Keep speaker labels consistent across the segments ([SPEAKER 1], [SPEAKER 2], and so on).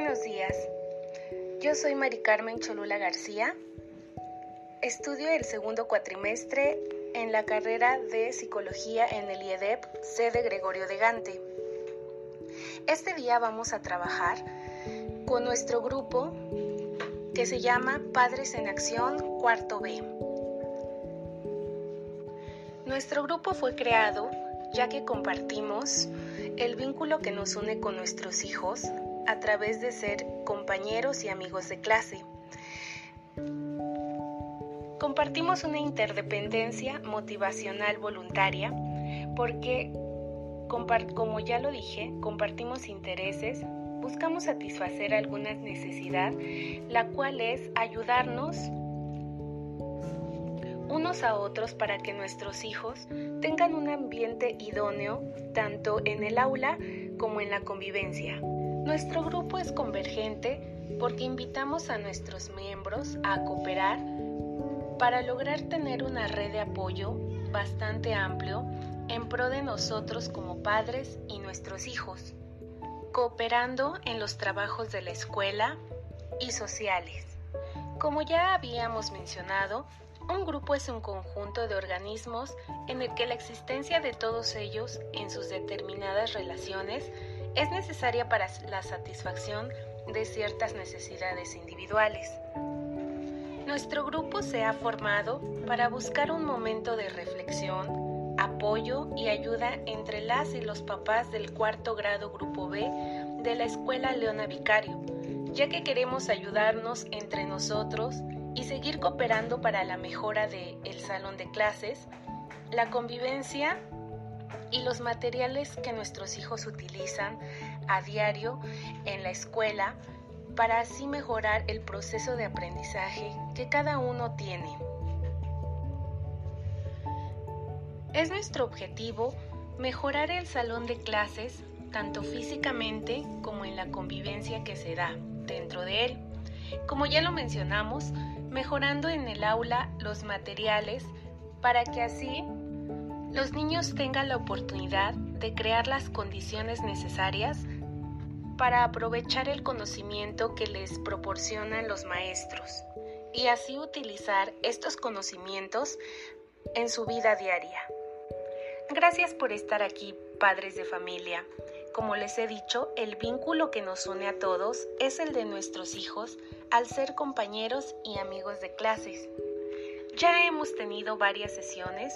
[SPEAKER 1] buenos días. Yo soy Mari Carmen Cholula García. Estudio el segundo cuatrimestre en la carrera de Psicología en el IEDEP, sede Gregorio de Gante. Este día vamos a trabajar con nuestro grupo que se llama Padres en Acción Cuarto B. Nuestro grupo fue creado ya que compartimos el vínculo que nos une con nuestros hijos a través de ser compañeros y amigos de clase. Compartimos una interdependencia motivacional voluntaria porque, como ya lo dije, compartimos intereses, buscamos satisfacer alguna necesidad, la cual es ayudarnos unos a otros para que nuestros hijos tengan un ambiente idóneo tanto en el aula como en la convivencia. Nuestro grupo es convergente porque invitamos a nuestros miembros a cooperar para lograr tener una red de apoyo bastante amplio en pro de nosotros como padres y nuestros hijos, cooperando en los trabajos de la escuela y sociales. Como ya habíamos mencionado, un grupo es un conjunto de organismos en el que la existencia de todos ellos en sus determinadas relaciones es necesaria para la satisfacción de ciertas necesidades individuales. Nuestro grupo se ha formado para buscar un momento de reflexión, apoyo y ayuda entre las y los papás del cuarto grado Grupo B de la Escuela Leona Vicario, ya que queremos ayudarnos entre nosotros y seguir cooperando para la mejora del el salón de clases, la convivencia y los materiales que nuestros hijos utilizan a diario en la escuela para así mejorar el proceso de aprendizaje que cada uno tiene. Es nuestro objetivo mejorar el salón de clases tanto físicamente como en la convivencia que se da dentro de él. Como ya lo mencionamos, mejorando en el aula los materiales para que así los niños tengan la oportunidad de crear las condiciones necesarias para aprovechar el conocimiento que les proporcionan los maestros y así utilizar estos conocimientos en su vida diaria. Gracias por estar aquí, padres de familia. Como les he dicho, el vínculo que nos une a todos es el de nuestros hijos al ser compañeros y amigos de clases. Ya hemos tenido varias sesiones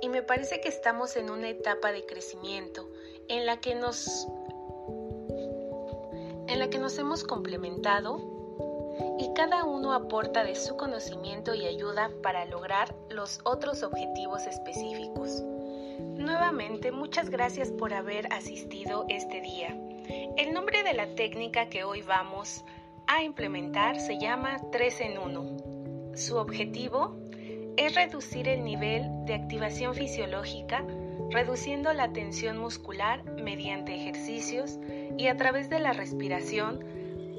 [SPEAKER 1] y me parece que estamos en una etapa de crecimiento en la que nos en la que nos hemos complementado y cada uno aporta de su conocimiento y ayuda para lograr los otros objetivos específicos. Nuevamente, muchas gracias por haber asistido este día. El nombre de la técnica que hoy vamos a implementar se llama 3 en 1. Su objetivo es reducir el nivel de activación fisiológica, reduciendo la tensión muscular mediante ejercicios y a través de la respiración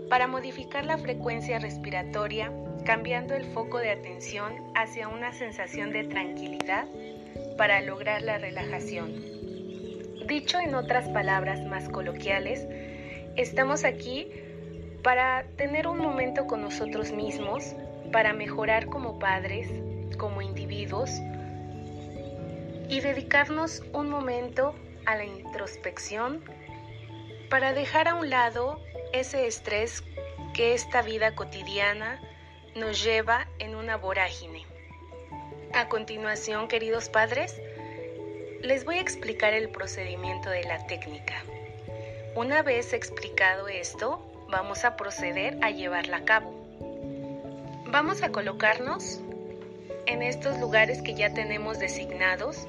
[SPEAKER 1] para modificar la frecuencia respiratoria, cambiando el foco de atención hacia una sensación de tranquilidad para lograr la relajación. Dicho en otras palabras más coloquiales, estamos aquí para tener un momento con nosotros mismos, para mejorar como padres, como individuos y dedicarnos un momento a la introspección para dejar a un lado ese estrés que esta vida cotidiana nos lleva en una vorágine. A continuación, queridos padres, les voy a explicar el procedimiento de la técnica. Una vez explicado esto, vamos a proceder a llevarla a cabo. Vamos a colocarnos en estos lugares que ya tenemos designados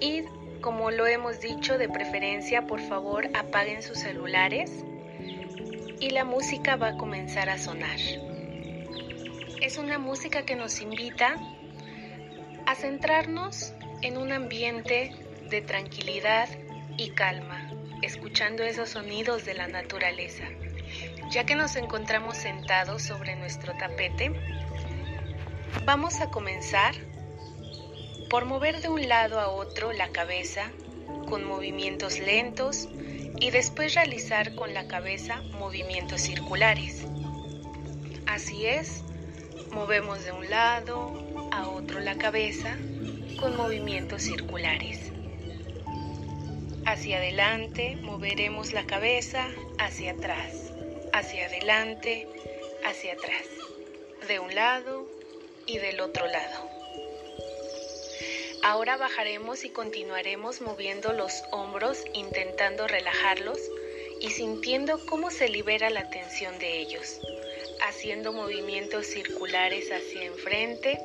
[SPEAKER 1] y como lo hemos dicho, de preferencia por favor apaguen sus celulares y la música va a comenzar a sonar. Es una música que nos invita a centrarnos en un ambiente de tranquilidad y calma, escuchando esos sonidos de la naturaleza. Ya que nos encontramos sentados sobre nuestro tapete, vamos a comenzar por mover de un lado a otro la cabeza con movimientos lentos y después realizar con la cabeza movimientos circulares. Así es, movemos de un lado a otro la cabeza con movimientos circulares. Hacia adelante moveremos la cabeza hacia atrás, hacia adelante, hacia atrás, de un lado y del otro lado. Ahora bajaremos y continuaremos moviendo los hombros intentando relajarlos y sintiendo cómo se libera la tensión de ellos, haciendo movimientos circulares hacia enfrente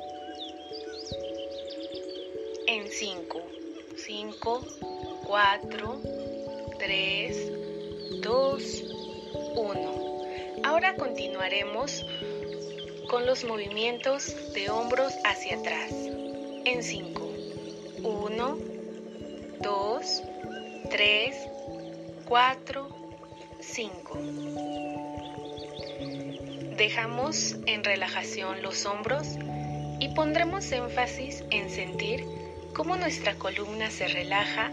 [SPEAKER 1] en 5, 5, 4, 3, 2, 1. Ahora continuaremos con los movimientos de hombros hacia atrás en 5. 1, 2, 3, 4, 5. Dejamos en relajación los hombros y pondremos énfasis en sentir cómo nuestra columna se relaja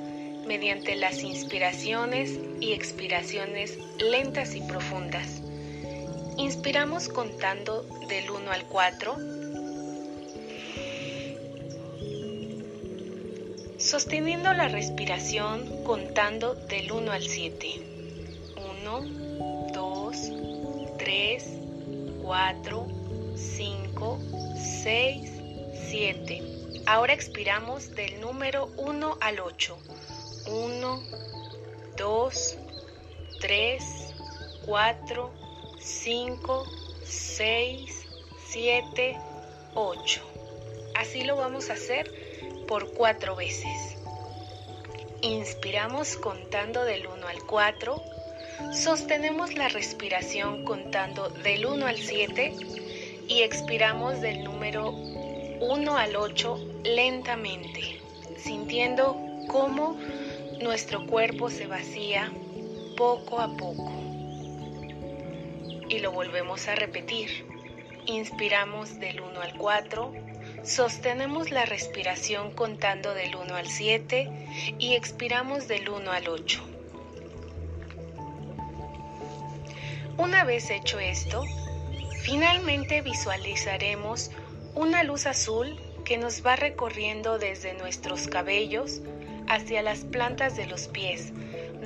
[SPEAKER 1] mediante las inspiraciones y expiraciones lentas y profundas. Inspiramos contando del 1 al 4 sosteniendo la respiración contando del 1 al 7. 1, 2, 3, 4, 5, 6, 7. Ahora expiramos del número 1 al 8. 1, 2, 3, 4, 5, 6, 7, 8. Así lo vamos a hacer por cuatro veces. Inspiramos contando del 1 al 4, sostenemos la respiración contando del 1 al 7 y expiramos del número 1 al 8 lentamente, sintiendo cómo nuestro cuerpo se vacía poco a poco. Y lo volvemos a repetir. Inspiramos del 1 al 4, Sostenemos la respiración contando del 1 al 7 y expiramos del 1 al 8. Una vez hecho esto, finalmente visualizaremos una luz azul que nos va recorriendo desde nuestros cabellos hacia las plantas de los pies,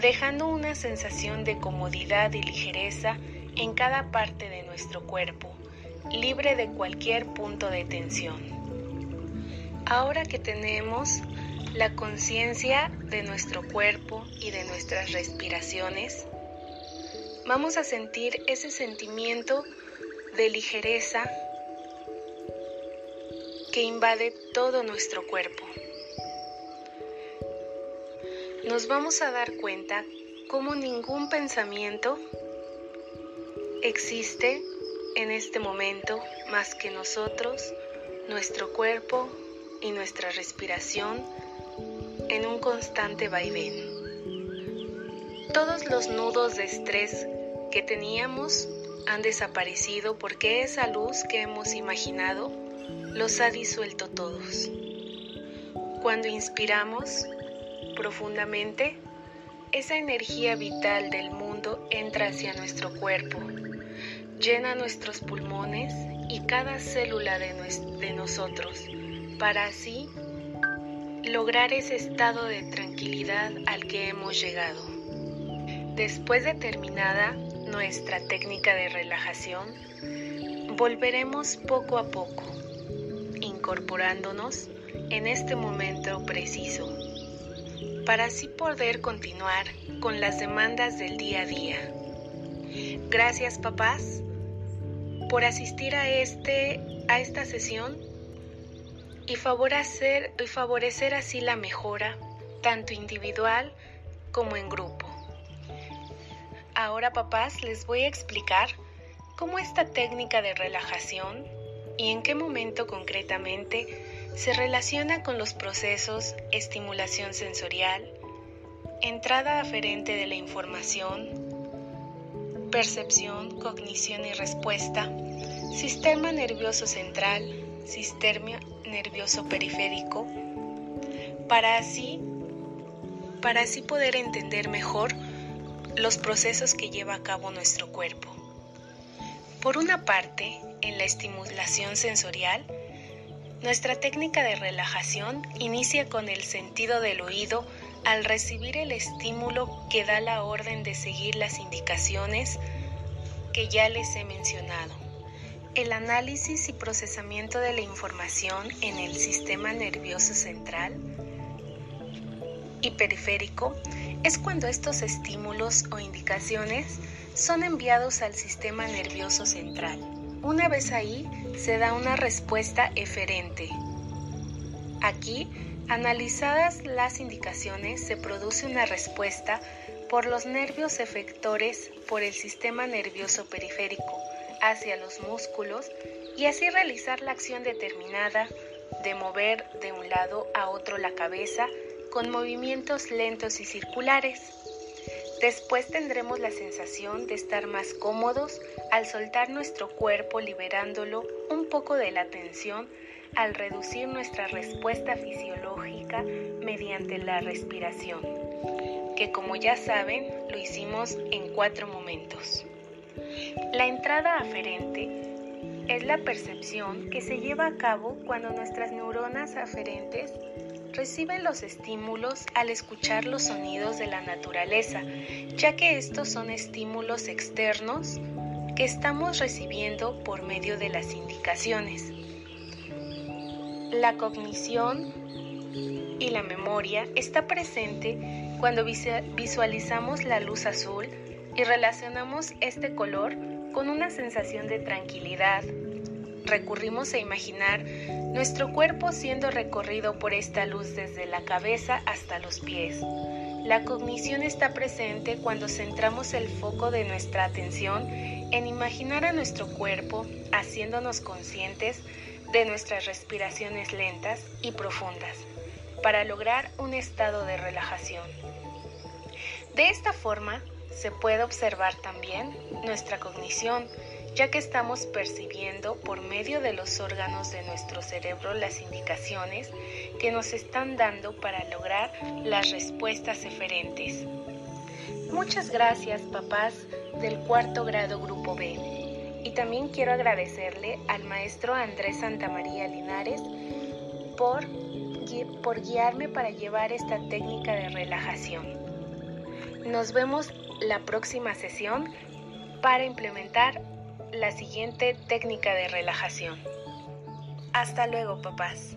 [SPEAKER 1] dejando una sensación de comodidad y ligereza en cada parte de nuestro cuerpo, libre de cualquier punto de tensión. Ahora que tenemos la conciencia de nuestro cuerpo y de nuestras respiraciones, vamos a sentir ese sentimiento de ligereza que invade todo nuestro cuerpo. Nos vamos a dar cuenta cómo ningún pensamiento existe en este momento más que nosotros, nuestro cuerpo y nuestra respiración en un constante vaivén. Todos los nudos de estrés que teníamos han desaparecido porque esa luz que hemos imaginado los ha disuelto todos. Cuando inspiramos profundamente, esa energía vital del mundo entra hacia nuestro cuerpo, llena nuestros pulmones y cada célula de, de nosotros para así lograr ese estado de tranquilidad al que hemos llegado. Después de terminada nuestra técnica de relajación, volveremos poco a poco, incorporándonos en este momento preciso, para así poder continuar con las demandas del día a día. Gracias papás por asistir a, este, a esta sesión y favorecer, y favorecer así la mejora, tanto individual como en grupo. Ahora papás les voy a explicar cómo esta técnica de relajación y en qué momento concretamente se relaciona con los procesos estimulación sensorial, entrada aferente de la información, percepción, cognición y respuesta, sistema nervioso central, sistema nervioso periférico, para así para así poder entender mejor los procesos que lleva a cabo nuestro cuerpo. Por una parte, en la estimulación sensorial, nuestra técnica de relajación inicia con el sentido del oído al recibir el estímulo que da la orden de seguir las indicaciones que ya les he mencionado. El análisis y procesamiento de la información en el sistema nervioso central y periférico es cuando estos estímulos o indicaciones son enviados al sistema nervioso central. Una vez ahí, se da una respuesta eferente. Aquí, analizadas las indicaciones, se produce una respuesta por los nervios efectores por el sistema nervioso periférico hacia los músculos y así realizar la acción determinada de mover de un lado a otro la cabeza con movimientos lentos y circulares. Después tendremos la sensación de estar más cómodos al soltar nuestro cuerpo liberándolo un poco de la tensión al reducir nuestra respuesta fisiológica mediante la respiración, que como ya saben lo hicimos en cuatro momentos. La entrada aferente es la percepción que se lleva a cabo cuando nuestras neuronas aferentes reciben los estímulos al escuchar los sonidos de la naturaleza, ya que estos son estímulos externos que estamos recibiendo por medio de las indicaciones. La cognición y la memoria está presente cuando visualizamos la luz azul y relacionamos este color con una sensación de tranquilidad, recurrimos a imaginar nuestro cuerpo siendo recorrido por esta luz desde la cabeza hasta los pies. La cognición está presente cuando centramos el foco de nuestra atención en imaginar a nuestro cuerpo haciéndonos conscientes de nuestras respiraciones lentas y profundas para lograr un estado de relajación. De esta forma, se puede observar también nuestra cognición ya que estamos percibiendo por medio de los órganos de nuestro cerebro las indicaciones que nos están dando para lograr las respuestas eferentes. Muchas gracias papás del cuarto grado Grupo B. Y también quiero agradecerle al maestro Andrés Santamaría Linares por, por guiarme para llevar esta técnica de relajación. Nos vemos la próxima sesión para implementar la siguiente técnica de relajación. Hasta luego, papás.